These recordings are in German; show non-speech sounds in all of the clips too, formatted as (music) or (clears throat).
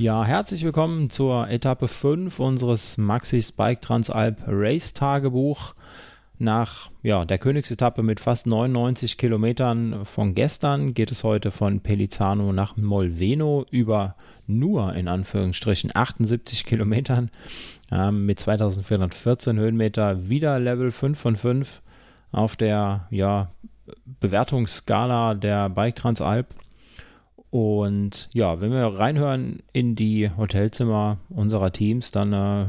Ja, herzlich willkommen zur Etappe 5 unseres Maxis Bike Transalp Race Tagebuch. Nach ja, der Königsetappe mit fast 99 Kilometern von gestern geht es heute von Pelizano nach Molveno über nur in Anführungsstrichen 78 Kilometern ähm, mit 2414 Höhenmeter wieder Level 5 von 5 auf der ja, Bewertungsskala der Bike Transalp. Und ja, wenn wir reinhören in die Hotelzimmer unserer Teams, dann äh,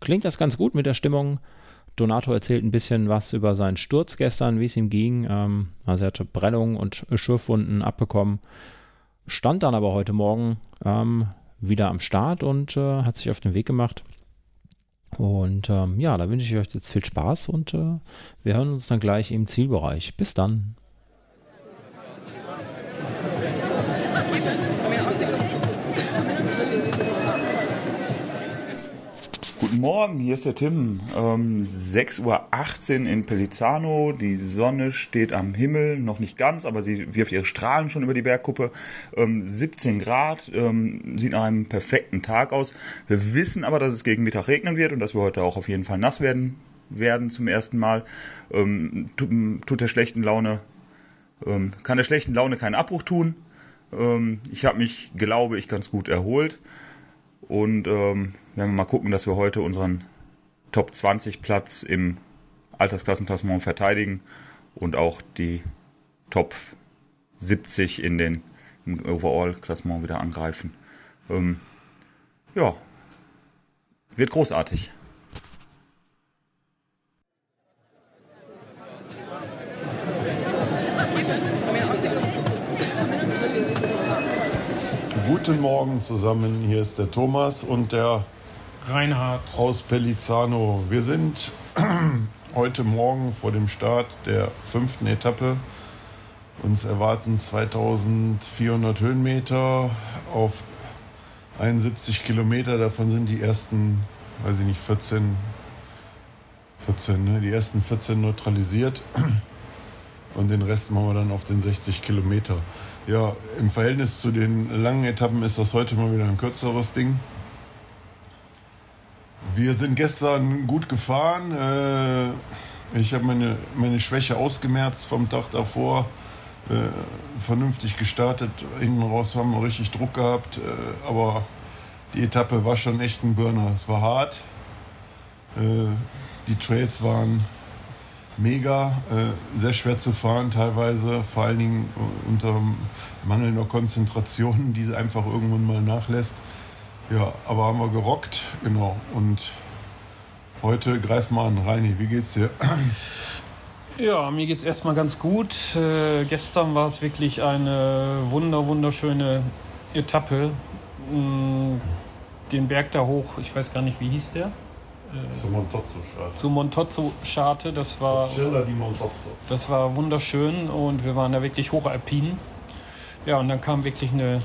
klingt das ganz gut mit der Stimmung. Donato erzählt ein bisschen was über seinen Sturz gestern, wie es ihm ging. Ähm, also er hatte Prellungen und Schürfwunden abbekommen, stand dann aber heute Morgen ähm, wieder am Start und äh, hat sich auf den Weg gemacht. Und ähm, ja, da wünsche ich euch jetzt viel Spaß und äh, wir hören uns dann gleich im Zielbereich. Bis dann. Guten Morgen, hier ist der Tim. Ähm, 6.18 Uhr in Pellizzano. Die Sonne steht am Himmel, noch nicht ganz, aber sie wirft ihre Strahlen schon über die Bergkuppe. Ähm, 17 Grad, ähm, sieht nach einem perfekten Tag aus. Wir wissen aber, dass es gegen Mittag regnen wird und dass wir heute auch auf jeden Fall nass werden, werden zum ersten Mal. Ähm, tut, tut, der schlechten Laune, ähm, kann der schlechten Laune keinen Abbruch tun. Ähm, ich habe mich, glaube ich, ganz gut erholt. Und ähm, werden wir mal gucken, dass wir heute unseren Top 20 Platz im Altersklassenklassement verteidigen und auch die Top 70 in den im Overall-Klassement wieder angreifen. Ähm, ja, wird großartig. Guten Morgen zusammen, hier ist der Thomas und der Reinhard aus Pellizzano. Wir sind (clears throat) heute Morgen vor dem Start der fünften Etappe. Uns erwarten 2400 Höhenmeter auf 71 Kilometer. Davon sind die ersten, weiß ich nicht, 14, 14, ne? die ersten 14 neutralisiert. (clears throat) Und den Rest machen wir dann auf den 60 Kilometer. Ja, im Verhältnis zu den langen Etappen ist das heute mal wieder ein kürzeres Ding. Wir sind gestern gut gefahren. Äh, ich habe meine, meine Schwäche ausgemerzt vom Tag davor. Äh, vernünftig gestartet. Hinten raus haben wir richtig Druck gehabt. Äh, aber die Etappe war schon echt ein Burner. Es war hart. Die Trails waren mega, äh, sehr schwer zu fahren teilweise, vor allen Dingen äh, unter mangelnder Konzentration, die sie einfach irgendwann mal nachlässt. Ja, aber haben wir gerockt, genau. Und heute greifen wir an. Reini, wie geht's dir? Ja, mir geht's erstmal ganz gut. Äh, gestern war es wirklich eine wunder, wunderschöne Etappe. Mm, den Berg da hoch, ich weiß gar nicht, wie hieß der? Äh, zu Montozzo-Scharte. Zu Montozzo-Scharte. Das war, di Montozzo. das war wunderschön und wir waren da wirklich hochalpin. Ja, und dann kam wirklich eine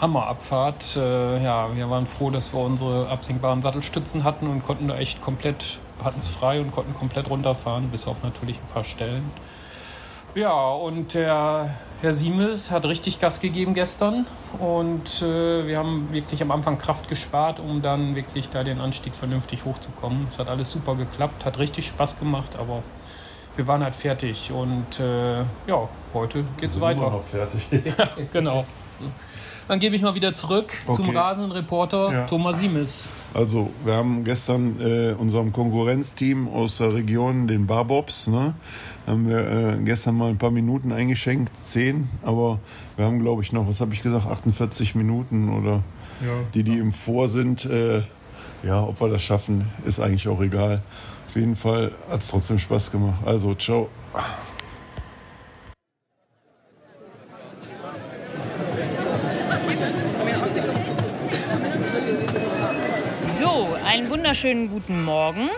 Hammerabfahrt. Äh, ja, wir waren froh, dass wir unsere absinkbaren Sattelstützen hatten und konnten da echt komplett, hatten es frei und konnten komplett runterfahren, bis auf natürlich ein paar Stellen. Ja, und der Herr Siemes hat richtig Gas gegeben gestern und äh, wir haben wirklich am Anfang Kraft gespart, um dann wirklich da den Anstieg vernünftig hochzukommen. Es hat alles super geklappt, hat richtig Spaß gemacht, aber wir waren halt fertig und äh, ja, heute geht's Sind weiter. Immer noch fertig. (laughs) ja, genau. So. Dann gebe ich mal wieder zurück Okay. zum rasenden Reporter Ja. Thomas Siemes. Also, wir haben gestern äh, unserem Konkurrenzteam aus der Region, den Barbobs, ne, haben wir äh, gestern mal ein paar Minuten eingeschenkt, zehn, aber wir haben, glaube ich, noch, was habe ich gesagt, 48 Minuten oder die, die im Vor sind. Äh, ja, ob wir das schaffen, ist eigentlich auch egal. Auf jeden Fall hat es trotzdem Spaß gemacht. Also, ciao. Wunderschönen guten Morgen.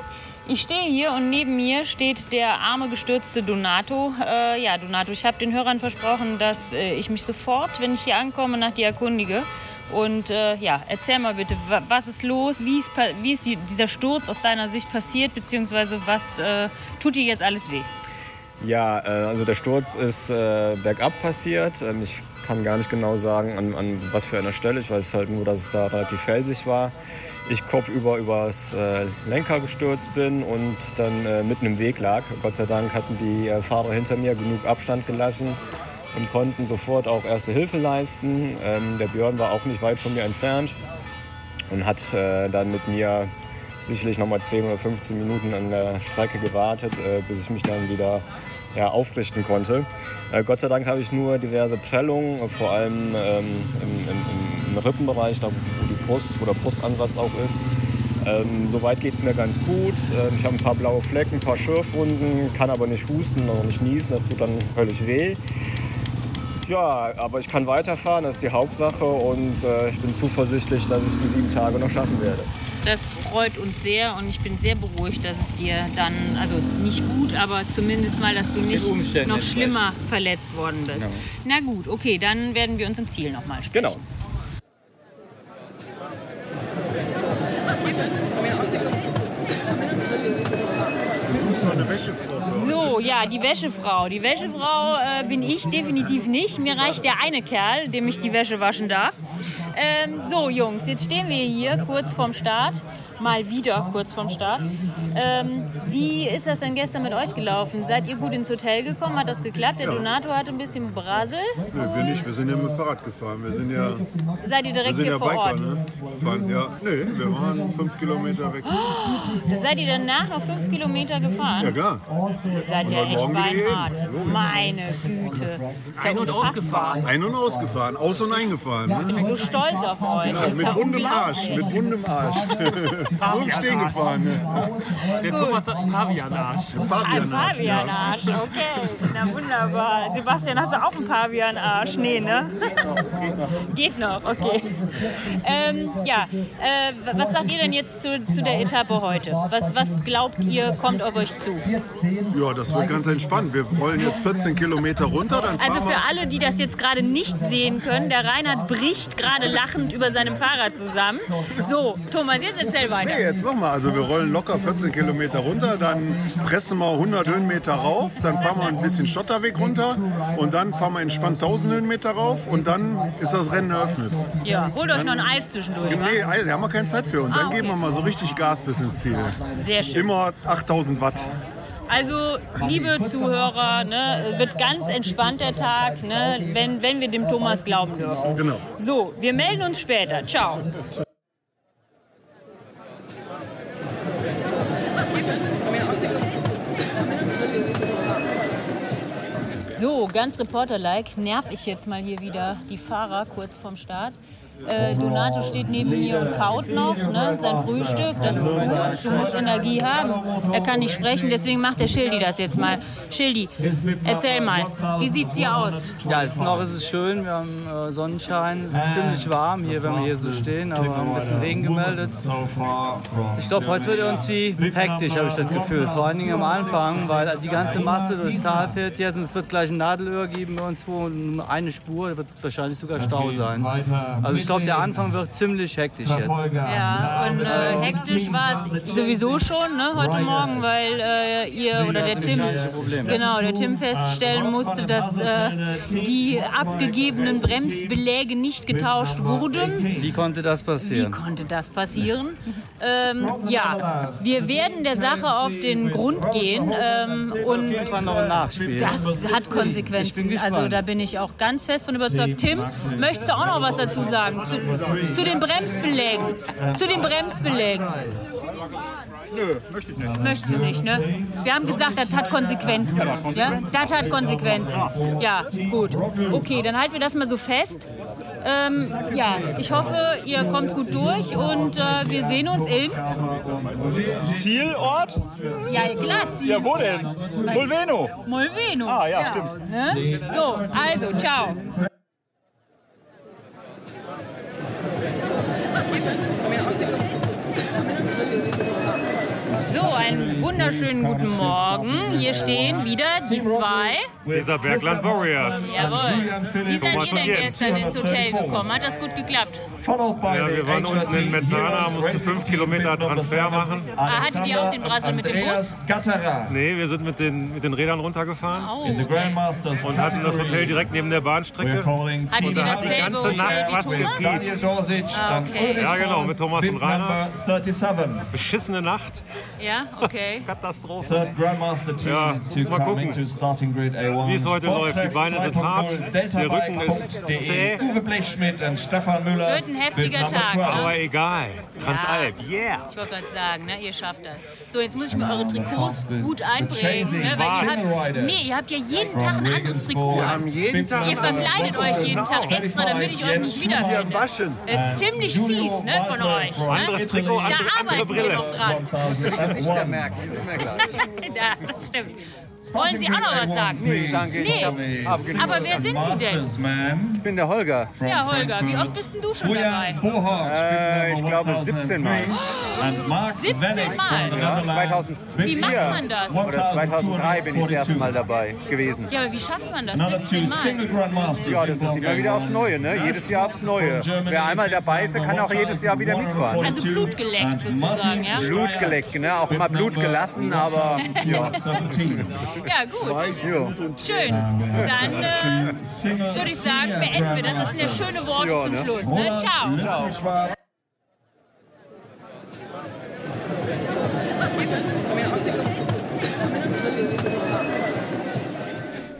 Ich stehe hier und neben mir steht der arme gestürzte Donato. Äh, ja, Donato, ich habe den Hörern versprochen, dass äh, ich mich sofort, wenn ich hier ankomme, nach dir erkundige. Und äh, ja, erzähl mal bitte, wa was ist los? Wie ist, wie ist die, dieser Sturz aus deiner Sicht passiert? Beziehungsweise was äh, tut dir jetzt alles weh? Ja, äh, also der Sturz ist äh, bergab passiert. Ähm, ich kann gar nicht genau sagen, an, an was für einer Stelle. Ich weiß halt nur, dass es da relativ felsig war. Ich kopfüber übers äh, Lenker gestürzt bin und dann äh, mitten im Weg lag. Gott sei Dank hatten die äh, Fahrer hinter mir genug Abstand gelassen und konnten sofort auch erste Hilfe leisten. Ähm, der Björn war auch nicht weit von mir entfernt und hat äh, dann mit mir sicherlich noch mal 10 oder 15 Minuten an der Strecke gewartet, äh, bis ich mich dann wieder ja, aufrichten konnte. Äh, Gott sei Dank habe ich nur diverse Prellungen, vor allem ähm, im, im, im, Rippenbereich, da wo, die Brust, wo der Brustansatz auch ist. Ähm, soweit geht es mir ganz gut. Ähm, ich habe ein paar blaue Flecken, ein paar Schürfwunden, kann aber nicht husten, noch nicht niesen, das tut dann völlig weh. Ja, aber ich kann weiterfahren, das ist die Hauptsache und äh, ich bin zuversichtlich, dass ich die sieben Tage noch schaffen werde. Das freut uns sehr und ich bin sehr beruhigt, dass es dir dann, also nicht gut, aber zumindest mal, dass du nicht noch schlimmer verletzt worden bist. Genau. Na gut, okay, dann werden wir uns im Ziel nochmal sprechen. Genau. Ja, die Wäschefrau. Die Wäschefrau äh, bin ich definitiv nicht. Mir reicht der eine Kerl, dem ich die Wäsche waschen darf. Ähm, so, Jungs, jetzt stehen wir hier kurz vorm Start mal wieder kurz vorm Start. Ähm, wie ist das denn gestern mit euch gelaufen? Seid ihr gut ins Hotel gekommen? Hat das geklappt? Der ja. Donato hatte ein bisschen Brasel. Nee, wir nicht. Wir sind ja mit dem Fahrrad gefahren. Wir sind ja. Seid ihr direkt hier ja vor Biker, Ort? Ne? Fahren, ja, nee, wir waren fünf Kilometer weg. Oh, seid ihr danach noch fünf Kilometer gefahren? Ja, klar. Ihr seid ja echt beinhart. Meine Güte. Ist Ein- und ausgefahren. Ein- und ausgefahren. Aus- und eingefahren. Ne? Ich bin so stolz auf euch. Ja, Das ist mit ja rundem Arsch. Mit rundem Arsch. (laughs) Nur im Stehen gefahren. Ne? Der Thomas hat einen Pavianarsch. Ein Pavianarsch. Pavianarsch, okay. Na wunderbar. Sebastian, hast du auch einen Pavianarsch? Nee, ne? Geht noch, okay. Ähm, ja, äh, was sagt ihr denn jetzt zu, zu der Etappe heute? Was, was glaubt ihr, kommt auf euch zu? Ja, das wird ganz entspannt. Wir rollen jetzt 14 Kilometer runter. Dann Also für alle, die das jetzt gerade nicht sehen können, der Reinhard bricht gerade lachend über seinem Fahrrad zusammen. So, Thomas, jetzt erzähl weiter. Nee, jetzt nochmal. Also wir rollen locker 14 Kilometer runter, dann pressen wir 100 Höhenmeter rauf, dann fahren wir ein bisschen Schotterweg runter und dann fahren wir entspannt 1000 Höhenmeter rauf und dann ist das Rennen eröffnet. Ja, holt euch noch ein Eis zwischendurch? Nee, Eis, da haben wir keine Zeit für. Und dann Ah, okay. geben wir mal so richtig Gas bis ins Ziel. Sehr schön. Immer 8000 Watt. Also, liebe Zuhörer, ne, wird ganz entspannt der Tag, ne, wenn, wenn wir dem Thomas glauben dürfen. Genau. So, wir melden uns später. Ciao. Ganz reporterlike nerv ich jetzt mal hier wieder die Fahrer kurz vorm Start. Äh, Donato steht neben mir und kaut noch, ne? sein Frühstück, das ist gut, du musst Energie haben. Er kann nicht sprechen, deswegen macht der Schildi das jetzt mal. Schildi, erzähl mal, wie sieht's hier aus? Ja, es noch ist es schön, wir haben äh, Sonnenschein, es ist ziemlich warm hier, wenn wir hier so stehen, aber ein bisschen Regen gemeldet. Ich glaube, heute wird irgendwie hektisch, habe ich das Gefühl, vor allen Dingen am Anfang, weil die ganze Masse durchs Tal fährt jetzt und es wird gleich ein Nadelöhr geben bei uns, wo eine Spur, da wird wahrscheinlich sogar Stau sein. Also ich glaube, der Anfang wird ziemlich hektisch jetzt. Ja, und äh, hektisch war es sowieso schon ne, heute Morgen, weil äh, ihr oder der Tim, genau, der Tim feststellen musste, dass äh, die abgegebenen Bremsbeläge nicht getauscht wurden. Wie konnte das Wie passieren? konnte das passieren? Ähm, ja, wir werden der Sache auf den Grund gehen ähm, und das hat Konsequenzen. Also da bin ich auch ganz fest von überzeugt. Tim, möchtest du auch noch was dazu sagen? Zu, zu den Bremsbelägen. Zu den Bremsbelägen. Nö, möchte ich nicht. Möchtest du nicht, ne? Wir haben gesagt, das hat Konsequenzen. Ja? Das hat Konsequenzen. Ja, gut. Okay, dann halten wir das mal so fest. Ähm, ja, ich hoffe, ihr kommt gut durch und äh, wir sehen uns in. Zielort? Ja, klar, Ziel. Ja, wo denn? Mulveno. Molveno. Ah, ja, stimmt. Ne? So, also, ciao. So, einen wunderschönen guten Morgen. Hier stehen wieder die zwei Weser Bergland Warriors. Jawohl. Wie seid Thomas ihr und denn Jens. gestern ins Hotel gekommen? Hat das gut geklappt? Ja, wir waren unten in Mezzana, mussten fünf Kilometer Transfer machen. Ah, hattet ihr auch den Brassel mit dem Bus? Nee, wir sind mit den, mit den Rädern runtergefahren Oh, In the okay. Grandmasters und hatten das Hotel direkt neben der Bahnstrecke. calling Hattet Und ihr da hat die ganze Hotel Nacht was gepiept. Ah, okay. Ja, genau, mit Thomas und 37. Beschissene Nacht, Ja, okay. Katastrophe. Ja, mal gucken, to starting grid A1. wie es heute läuft. Die Beine sind hart, der Rücken ist zäh. Uwe Blechschmidt und Stefan Müller. Wird ein heftiger Tag, 12. ne? Aber egal, Transalp, yeah. Ich wollte gerade sagen, ne, ihr schafft das. So, jetzt muss ich mir eure Trikots gut einprägen. Ne, weil ihr habt, nee, ihr habt ja jeden Tag ein anderes Trikot an. jeden Tag Ihr verkleidet euch jeden Tag extra, damit ich euch nicht wiederfinde. Das ist ziemlich fies, ne, von euch. Ne? Anderes Trikot, Da andere, arbeiten wir Brille. noch dran. 1001. merken, die sind mir gleich. Ja, das stimmt. Wollen Sie auch noch was sagen? Nee, Nee. Aber wer sind Sie denn? denn? Ich bin der Holger. Ja, Holger, wie oft bist denn du schon dabei? Äh, ich glaube 17 Mal. 17 Mal? Ja, 2004 Wie macht man das? oder 2003 bin ich das erste Mal dabei gewesen. Ja, aber wie schafft man das? 17 Mal? Ja, das ist immer wieder aufs Neue, ne? Jedes Jahr aufs Neue. Wer einmal dabei ist, der kann auch jedes Jahr wieder mitfahren. Also Blut geleckt sozusagen, ja? Blut geleckt, ne? Auch immer Blut gelassen, aber ja. Ja, gut. Schön. Dann äh, würde ich sagen, beenden wir das. Das sind ja schöne Worte Ja, zum ne? Schluss. Ne? Ciao. Ciao.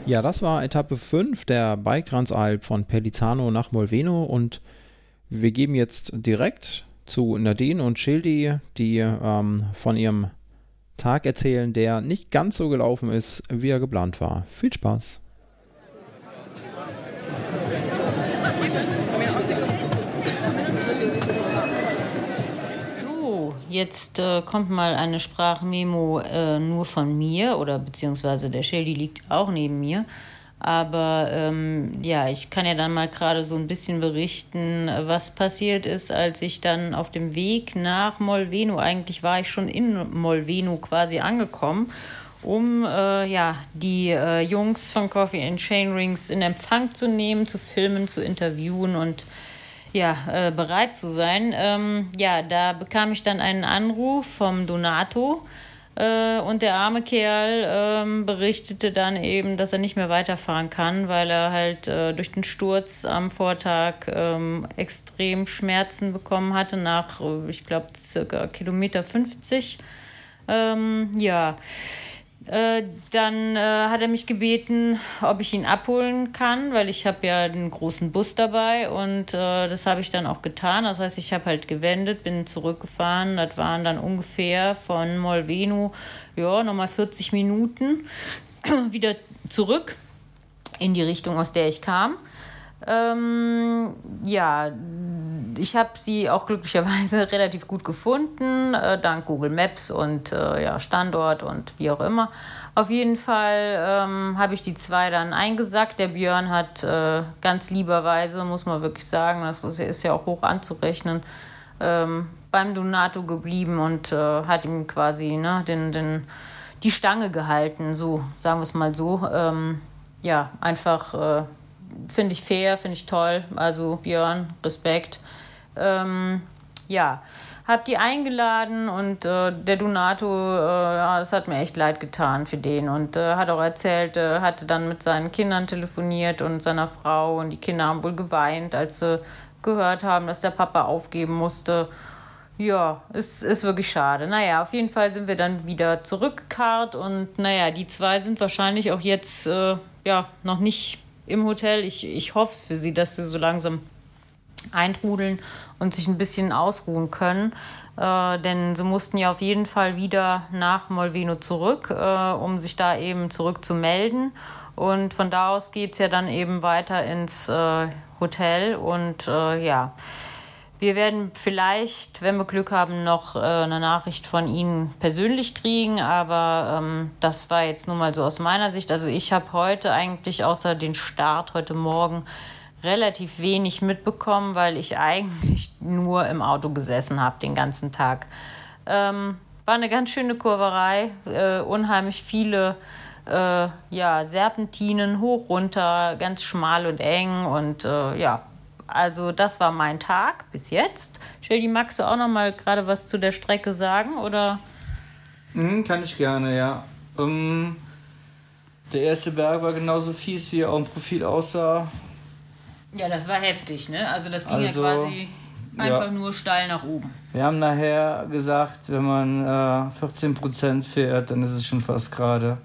Ja, das war Etappe 5 der Bike Transalp von Pelizano nach Molveno und wir geben jetzt direkt zu Nadine und Schildi, die ähm, von ihrem Tag erzählen, der nicht ganz so gelaufen ist, wie er geplant war. Viel Spaß! So, jetzt äh, kommt mal eine Sprachmemo äh, nur von mir oder beziehungsweise der Schildi liegt auch neben mir. Aber ähm, ja, ich kann ja dann mal gerade so ein bisschen berichten, was passiert ist, als ich dann auf dem Weg nach Molveno, eigentlich war ich schon in Molveno quasi angekommen, um äh, ja, die äh, Jungs von Coffee and Chain Rings in Empfang zu nehmen, zu filmen, zu interviewen und ja, äh, bereit zu sein. Ähm, ja, da bekam ich dann einen Anruf vom Donato und der arme Kerl ähm, berichtete dann eben, dass er nicht mehr weiterfahren kann, weil er halt äh, durch den Sturz am Vortag ähm, extrem Schmerzen bekommen hatte nach, äh, ich glaube, circa Kilometer 50. Ähm, ja, äh, dann äh, hat er mich gebeten, ob ich ihn abholen kann, weil ich habe ja einen großen Bus dabei und äh, das habe ich dann auch getan. Das heißt, ich habe halt gewendet, bin zurückgefahren. Das waren dann ungefähr von Molveno, ja, nochmal 40 Minuten (clears throat) wieder zurück in die Richtung, aus der ich kam. Ähm, ja, ich habe sie auch glücklicherweise (laughs) relativ gut gefunden, äh, dank Google Maps und äh, ja, Standort und wie auch immer. Auf jeden Fall ähm, habe ich die zwei dann eingesackt. Der Björn hat äh, ganz lieberweise, muss man wirklich sagen, das ist ja auch hoch anzurechnen, ähm, beim Donato geblieben und äh, hat ihm quasi ne, den, den, die Stange gehalten, so sagen wir es mal so. Ähm, ja, einfach äh, finde ich fair, finde ich toll. Also Björn, Respekt. Ähm, ja, hab die eingeladen und äh, der Donato, äh, das hat mir echt leid getan für den und äh, hat auch erzählt, äh, hatte dann mit seinen Kindern telefoniert und seiner Frau und die Kinder haben wohl geweint, als sie gehört haben, dass der Papa aufgeben musste. Ja, es ist wirklich schade. Naja, auf jeden Fall sind wir dann wieder zurückgekarrt und naja, die zwei sind wahrscheinlich auch jetzt äh, ja noch nicht im Hotel. Ich, ich hoffe es für sie, dass sie so langsam eintrudeln und sich ein bisschen ausruhen können. Äh, denn sie mussten ja auf jeden Fall wieder nach Molveno zurück, äh, um sich da eben zurück zu melden. Und von da aus geht es ja dann eben weiter ins äh, Hotel. Und äh, ja, wir werden vielleicht, wenn wir Glück haben, noch äh, eine Nachricht von Ihnen persönlich kriegen. Aber ähm, das war jetzt nur mal so aus meiner Sicht. Also ich habe heute eigentlich außer den Start heute Morgen relativ wenig mitbekommen, weil ich eigentlich nur im Auto gesessen habe den ganzen Tag. Ähm, war eine ganz schöne Kurverei, äh, unheimlich viele äh, ja, Serpentinen hoch, runter, ganz schmal und eng und äh, ja, also das war mein Tag bis jetzt. Shelly, magst du auch noch mal gerade was zu der Strecke sagen oder? Mhm, kann ich gerne, ja. Um, der erste Berg war genauso fies, wie er auch im Profil aussah. Ja, das war heftig, ne? Also das ging Also, ja quasi einfach ja. nur steil nach oben. Wir haben nachher gesagt, wenn man äh, 14% fährt, dann ist es schon fast gerade.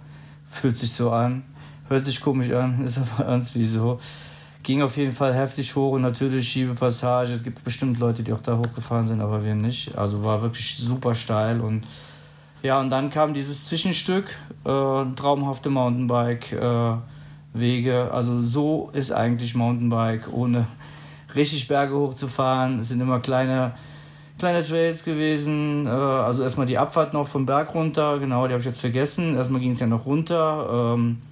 Fühlt sich so an. Hört sich komisch an, (laughs) ist aber irgendwie so. Ging auf jeden Fall heftig hoch und natürlich Schiebepassage. Es gibt bestimmt Leute, die auch da hochgefahren sind, aber wir nicht. Also war wirklich super steil und ja, und dann kam dieses Zwischenstück, äh, traumhafte Mountainbike-Wege. also so ist eigentlich Mountainbike, ohne richtig Berge hochzufahren. Es sind immer kleine, kleine Trails gewesen. Äh, also erstmal die Abfahrt noch vom Berg runter, genau, die habe ich jetzt vergessen. Erstmal ging es ja noch runter. Ähm,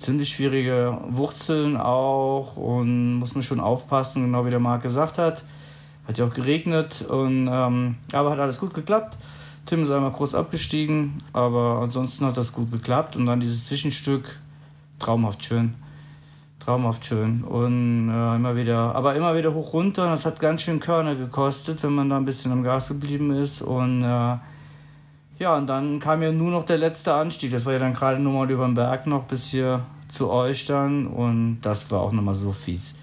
ziemlich schwierige Wurzeln auch und muss man schon aufpassen, genau wie der Marc gesagt hat. Hat ja auch geregnet und ähm, aber hat alles gut geklappt. Tim ist einmal kurz abgestiegen, aber ansonsten hat das gut geklappt und dann dieses Zwischenstück traumhaft schön. Traumhaft schön und äh, immer wieder, aber immer wieder hoch runter. Und das hat ganz schön Körner gekostet, wenn man da ein bisschen am Gas geblieben ist. Und äh, ja, und dann kam ja nur noch der letzte Anstieg. Das war ja dann gerade nur mal über den Berg noch bis hier zu euch dann. Und das war auch nochmal so fies.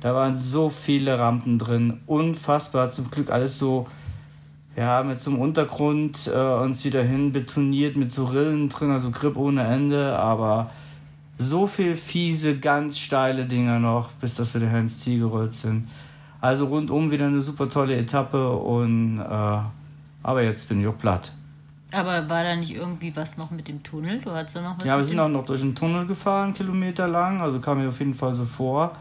Da waren so viele Rampen drin. Unfassbar. Zum Glück alles so, ja, mit so einem Untergrund äh, uns wieder hin betoniert, mit so Rillen drin, also Grip ohne Ende. Aber so viel fiese, ganz steile Dinger noch, bis dass wir daher ins Ziel gerollt sind. Also rundum wieder eine super tolle Etappe und äh, aber jetzt bin ich auch platt. Aber war da nicht irgendwie was noch mit dem Tunnel? Du hattest da noch was Ja, wir sind auch noch durch den Tunnel gefahren, Kilometer lang, also kam mir auf jeden Fall so vor.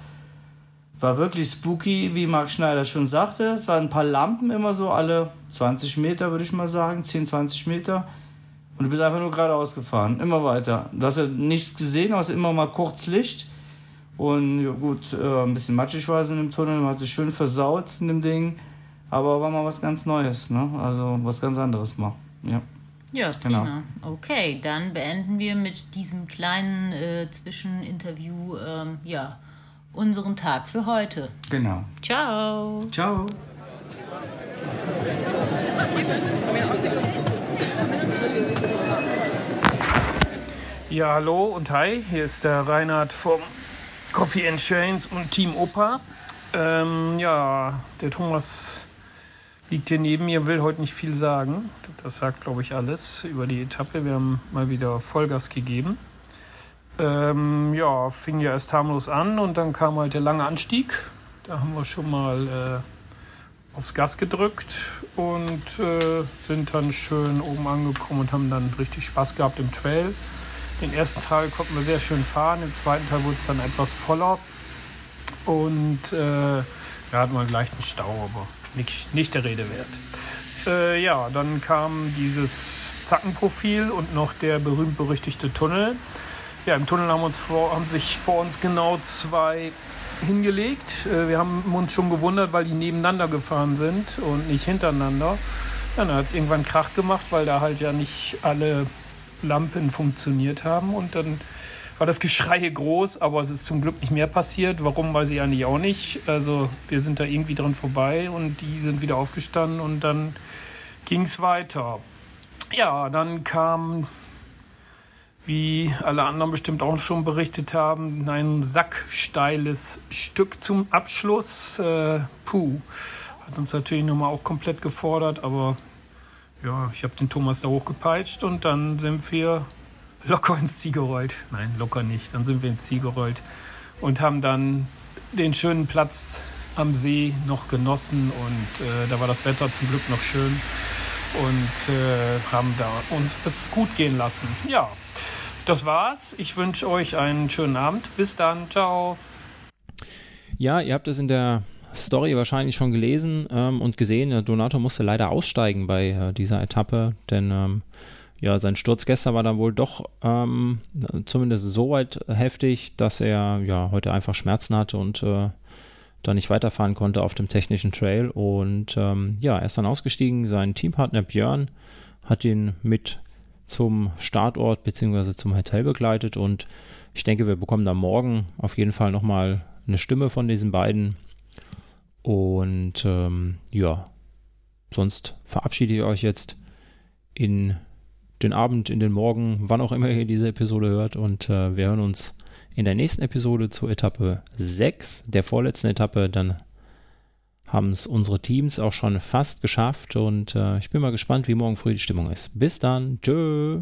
War wirklich spooky, wie Marc Schneider schon sagte. Es waren ein paar Lampen immer so alle 20 Meter, würde ich mal sagen, 10, 20 Meter. Und du bist einfach nur geradeaus gefahren, immer weiter. Du hast ja nichts gesehen, hast immer mal kurz Licht. Und ja, gut, äh, ein bisschen matschig war es in dem Tunnel, man hat sich schön versaut in dem Ding. Aber war mal was ganz Neues, ne? Also was ganz anderes mal. Ja. Ja, Genau. prima. Okay, dann beenden wir mit diesem kleinen äh, Zwischeninterview ähm, ja, unseren Tag für heute. Genau. Ciao. Ciao. Ja, hallo und hi, hier ist der Reinhard vom Coffee and Chains und Team Opa. Ähm, ja, der Thomas liegt hier neben mir, will heute nicht viel sagen. Das sagt, glaube ich, alles über die Etappe. Wir haben mal wieder Vollgas gegeben. Ähm, ja, fing ja erst harmlos an und dann kam halt der lange Anstieg. Da haben wir schon mal äh, aufs Gas gedrückt und äh, sind dann schön oben angekommen und haben dann richtig Spaß gehabt im Trail. Den ersten Teil konnten wir sehr schön fahren, im zweiten Teil wurde es dann etwas voller und äh, ja, hatten wir einen leichten Stau, aber nicht, nicht der Rede wert. Äh, ja, dann kam dieses Zackenprofil und noch der berühmt-berüchtigte Tunnel. Ja, im Tunnel haben, uns vor, haben sich vor uns genau zwei hingelegt. Äh, wir haben uns schon gewundert, weil die nebeneinander gefahren sind und nicht hintereinander. Ja, dann hat es irgendwann Krach gemacht, weil da halt ja nicht alle Lampen funktioniert haben und dann war das Geschrei groß, aber es ist zum Glück nicht mehr passiert. Warum, weiß ich eigentlich auch nicht. Also wir sind da irgendwie dran vorbei und die sind wieder aufgestanden und dann ging es weiter. Ja, dann kam, wie alle anderen bestimmt auch schon berichtet haben, ein sacksteiles Stück zum Abschluss. Äh, puh, hat uns natürlich nochmal auch komplett gefordert, aber ja, ich habe den Thomas da hochgepeitscht und dann sind wir locker ins Ziel gerollt. Nein, locker nicht. Dann sind wir ins Ziel gerollt und haben dann den schönen Platz am See noch genossen und äh, da war das Wetter zum Glück noch schön und äh, haben da uns es gut gehen lassen. Ja, das war's. Ich wünsche euch einen schönen Abend. Bis dann. Ciao. Ja, ihr habt es in der Story wahrscheinlich schon gelesen ähm, und gesehen. Donato musste leider aussteigen bei äh, dieser Etappe, denn ähm, ja, sein Sturz gestern war dann wohl doch ähm, zumindest so weit heftig, dass er ja heute einfach Schmerzen hatte und äh, da nicht weiterfahren konnte auf dem technischen Trail. Und ähm, ja, er ist dann ausgestiegen. Sein Teampartner Björn hat ihn mit zum Startort bzw. zum Hotel begleitet und ich denke, wir bekommen da morgen auf jeden Fall nochmal eine Stimme von diesen beiden. Und ähm, ja, sonst verabschiede ich euch jetzt in den Abend, in den Morgen, wann auch immer ihr diese Episode hört. Und äh, wir hören uns in der nächsten Episode zur Etappe 6, der vorletzten Etappe. Dann haben es unsere Teams auch schon fast geschafft. Und äh, ich bin mal gespannt, wie morgen früh die Stimmung ist. Bis dann. Tschö.